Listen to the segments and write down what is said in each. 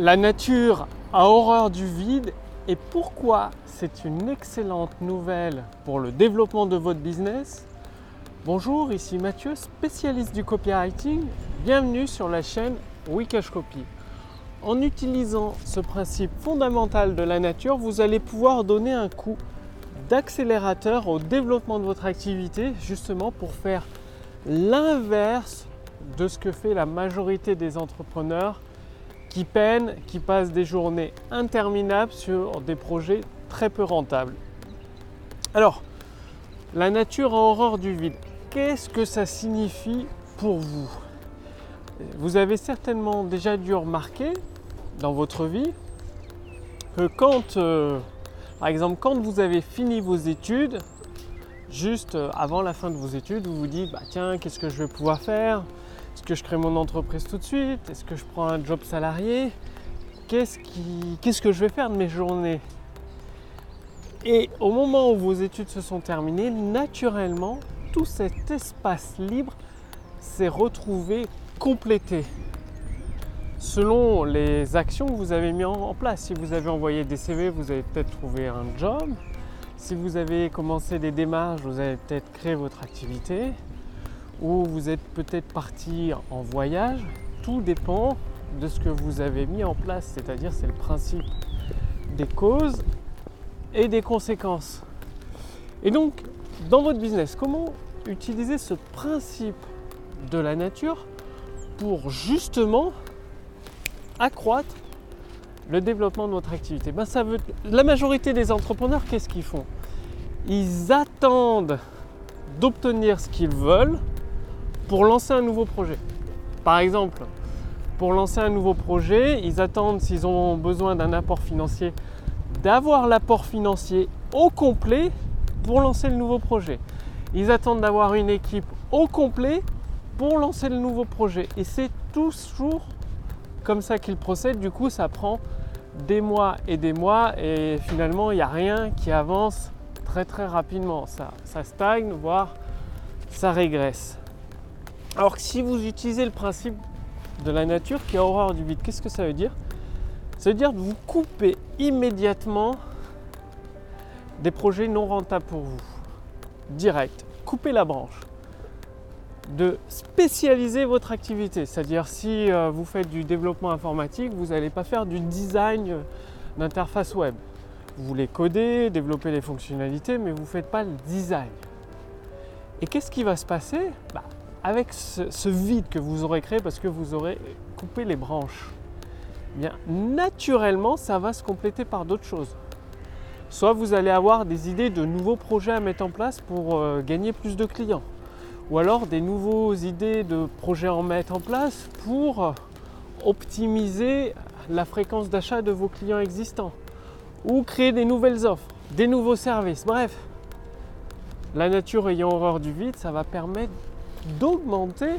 La nature a horreur du vide et pourquoi c'est une excellente nouvelle pour le développement de votre business Bonjour, ici Mathieu, spécialiste du copywriting. Bienvenue sur la chaîne Wikash Copy. En utilisant ce principe fondamental de la nature, vous allez pouvoir donner un coup d'accélérateur au développement de votre activité, justement pour faire l'inverse de ce que fait la majorité des entrepreneurs qui peinent, qui passent des journées interminables sur des projets très peu rentables. Alors, la nature a horreur du vide. Qu'est-ce que ça signifie pour vous? Vous avez certainement déjà dû remarquer dans votre vie que quand, euh, par exemple, quand vous avez fini vos études, juste euh, avant la fin de vos études, vous vous dites, bah, tiens, qu'est-ce que je vais pouvoir faire? Est-ce que je crée mon entreprise tout de suite? Est-ce que je prends un job salarié? Qu'est-ce, que je vais faire de mes journées? Et au moment où vos études se sont terminées, naturellement, tout cet espace libre s'est retrouvé complété selon les actions que vous avez mis en place. Si vous avez envoyé des CV, vous avez peut-être trouvé un job. Si vous avez commencé des démarches, vous avez peut-être créé votre activité ou vous êtes peut-être parti en voyage, tout dépend de ce que vous avez mis en place, c'est-à-dire c'est le principe des causes et des conséquences. Et donc, dans votre business, comment utiliser ce principe de la nature pour justement accroître le développement de votre activité? Ben, ça veut, La majorité des entrepreneurs, qu'est-ce qu'ils font? Ils attendent d'obtenir ce qu'ils veulent pour lancer un nouveau projet. Par exemple, pour lancer un nouveau projet, ils attendent s'ils ont besoin d'un apport financier, d'avoir l'apport financier au complet pour lancer le nouveau projet. Ils attendent d'avoir une équipe au complet pour lancer le nouveau projet. Et c'est toujours comme ça qu'ils procèdent. Du coup, ça prend des mois et des mois et finalement, il n'y a rien qui avance très très rapidement. Ça, ça stagne, voire ça régresse. Alors que si vous utilisez le principe de la nature qui a horreur du vide, qu'est-ce que ça veut dire? Ça veut dire de vous couper immédiatement des projets non rentables pour vous. Direct. Couper la branche. De spécialiser votre activité. C'est-à-dire si euh, vous faites du développement informatique, vous n'allez pas faire du design d'interface web. Vous voulez coder, développer les fonctionnalités, mais vous ne faites pas le design. Et qu'est-ce qui va se passer? Bah, avec ce, vide que vous aurez créé parce que vous aurez coupé les branches, eh bien naturellement ça va se compléter par d'autres choses. Soit vous allez avoir des idées de nouveaux projets à mettre en place pour euh, gagner plus de clients. Ou alors des nouvelles idées de projets à mettre en place pour optimiser la fréquence d'achat de vos clients existants. Ou créer des nouvelles offres, des nouveaux services. Bref, la nature ayant horreur du vide, ça va permettre d'augmenter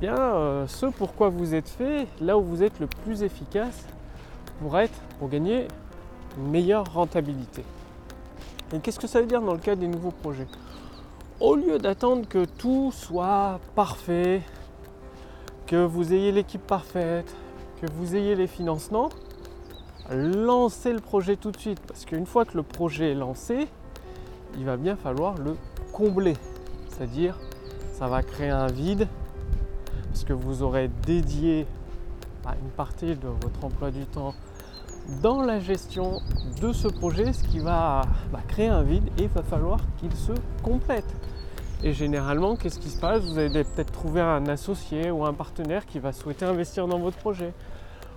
bien euh, ce pourquoi vous êtes fait, là où vous êtes le plus efficace pour être, pour gagner une meilleure rentabilité. Et qu'est-ce que ça veut dire dans le cas des nouveaux projets? Au lieu d'attendre que tout soit parfait, que vous ayez l'équipe parfaite, que vous ayez les financements, lancez le projet tout de suite. Parce qu'une fois que le projet est lancé, il va bien falloir le combler. C'est-à-dire ça va créer un vide parce que vous aurez dédié une partie de votre emploi du temps dans la gestion de ce projet, ce qui va bah, créer un vide et il va falloir qu'il se complète. Et généralement, qu'est-ce qui se passe? Vous allez peut-être trouver un associé ou un partenaire qui va souhaiter investir dans votre projet.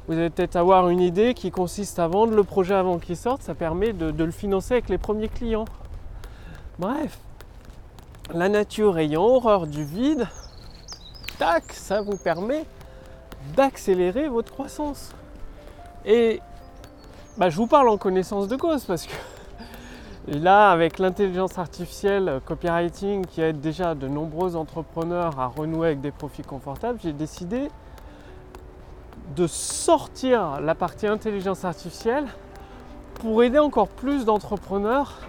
Vous allez peut-être avoir une idée qui consiste à vendre le projet avant qu'il sorte, ça permet de le financer avec les premiers clients. Bref, la nature ayant horreur du vide, tac, ça vous permet d'accélérer votre croissance. Et bah, je vous parle en connaissance de cause parce que là, avec l'intelligence artificielle copywriting qui aide déjà de nombreux entrepreneurs à renouer avec des profits confortables, j'ai décidé de sortir la partie intelligence artificielle pour aider encore plus d'entrepreneurs,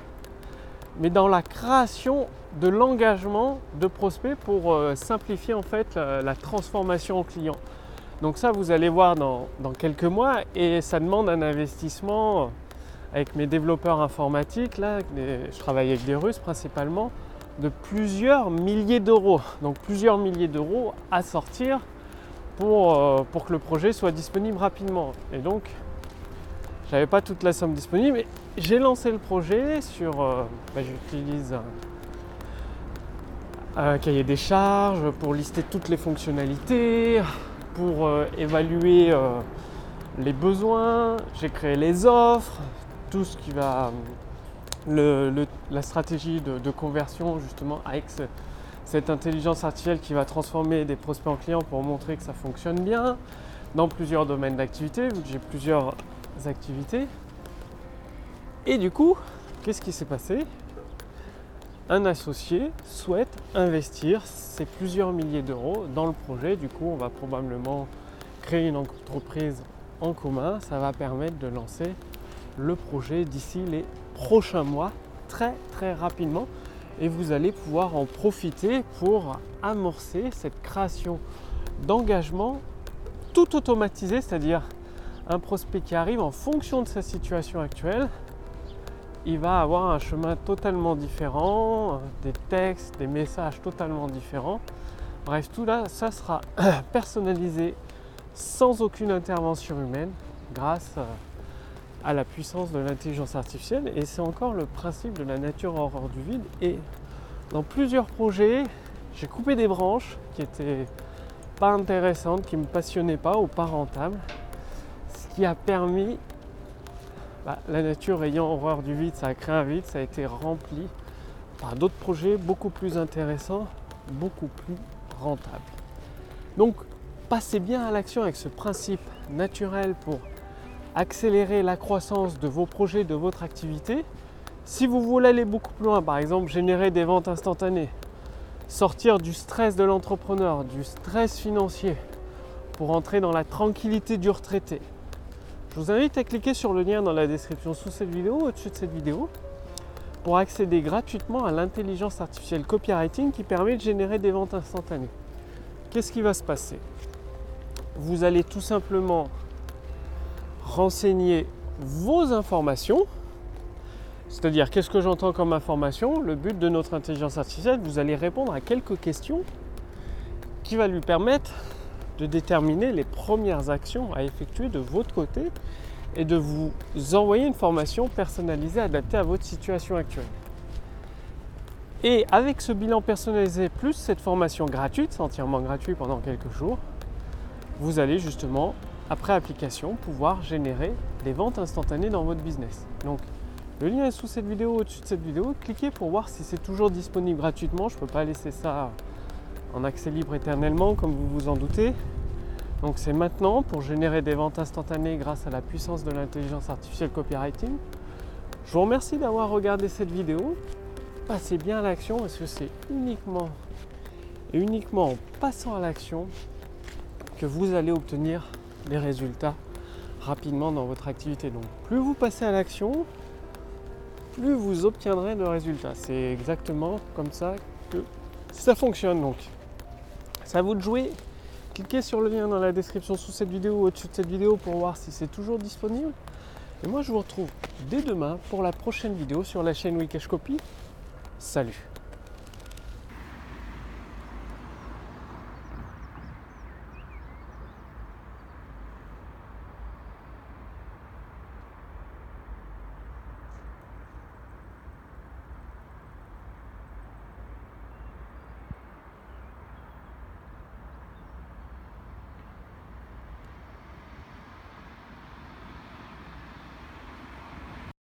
mais dans la création de l'engagement de prospects pour euh, simplifier en fait la, transformation au client. Donc ça, vous allez voir dans, dans quelques mois et ça demande un investissement avec mes développeurs informatiques. Là, je travaille avec des Russes principalement de plusieurs milliers d'euros. Donc plusieurs milliers d'euros à sortir pour, euh, pour que le projet soit disponible rapidement. Et donc, j'avais pas toute la somme disponible. Mais j'ai lancé le projet sur. Euh, bah, j'utilise cahier des charges pour lister toutes les fonctionnalités, pour euh, évaluer les besoins. J'ai créé les offres, tout ce qui va la stratégie de, conversion justement avec cette intelligence artificielle qui va transformer des prospects en clients pour montrer que ça fonctionne bien dans plusieurs domaines d'activité, vu que j'ai plusieurs activités. Et du coup, qu'est-ce qui s'est passé? Un associé souhaite investir ces plusieurs milliers d'euros dans le projet. Du coup, on va probablement créer une entreprise en commun. Ça va permettre de lancer le projet d'ici les prochains mois, très très rapidement. Et vous allez pouvoir en profiter pour amorcer cette création d'engagement tout automatisé, c'est-à-dire un prospect qui arrive en fonction de sa situation actuelle, il va avoir un chemin totalement différent, des textes, des messages totalement différents. Bref, tout là, ça sera personnalisé sans aucune intervention humaine grâce à à la puissance de l'intelligence artificielle et c'est encore le principe de la nature horreur du vide et dans plusieurs projets j'ai coupé des branches qui étaient pas intéressantes, qui ne me passionnaient pas ou pas rentables ce qui a permis bah, la nature ayant horreur du vide ça a créé un vide, ça a été rempli par d'autres projets beaucoup plus intéressants, beaucoup plus rentables. Donc passez bien à l'action avec ce principe naturel pour accélérer la croissance de vos projets, de votre activité. Si vous voulez aller beaucoup plus loin, par exemple générer des ventes instantanées, sortir du stress de l'entrepreneur, du stress financier, pour entrer dans la tranquillité du retraité, je vous invite à cliquer sur le lien dans la description sous cette vidéo, au-dessus de cette vidéo, pour accéder gratuitement à l'intelligence artificielle copywriting qui permet de générer des ventes instantanées. Qu'est-ce qui va se passer? Vous allez tout simplement renseigner vos informations. C'est-à-dire, qu'est-ce que j'entends comme information? Le but de notre intelligence artificielle, vous allez répondre à quelques questions qui va lui permettre de déterminer les premières actions à effectuer de votre côté et de vous envoyer une formation personnalisée adaptée à votre situation actuelle. Et avec ce bilan personnalisé plus cette formation gratuite, entièrement gratuit pendant quelques jours, vous allez justement après application, pouvoir générer des ventes instantanées dans votre business. Donc le lien est sous cette vidéo, au-dessus de cette vidéo. Cliquez pour voir si c'est toujours disponible gratuitement. Je ne peux pas laisser ça en accès libre éternellement, comme vous vous en doutez. Donc c'est maintenant pour générer des ventes instantanées grâce à la puissance de l'intelligence artificielle copywriting. Je vous remercie d'avoir regardé cette vidéo. Passez bien à l'action parce que c'est uniquement et uniquement en passant à l'action que vous allez obtenir les résultats rapidement dans votre activité. Donc plus vous passez à l'action, plus vous obtiendrez de résultats. C'est exactement comme ça que ça fonctionne. Donc c'est à vous de jouer. Cliquez sur le lien dans la description sous cette vidéo ou au-dessus de cette vidéo pour voir si c'est toujours disponible. Et moi je vous retrouve dès demain pour la prochaine vidéo sur la chaîne Wikesh Copy. Salut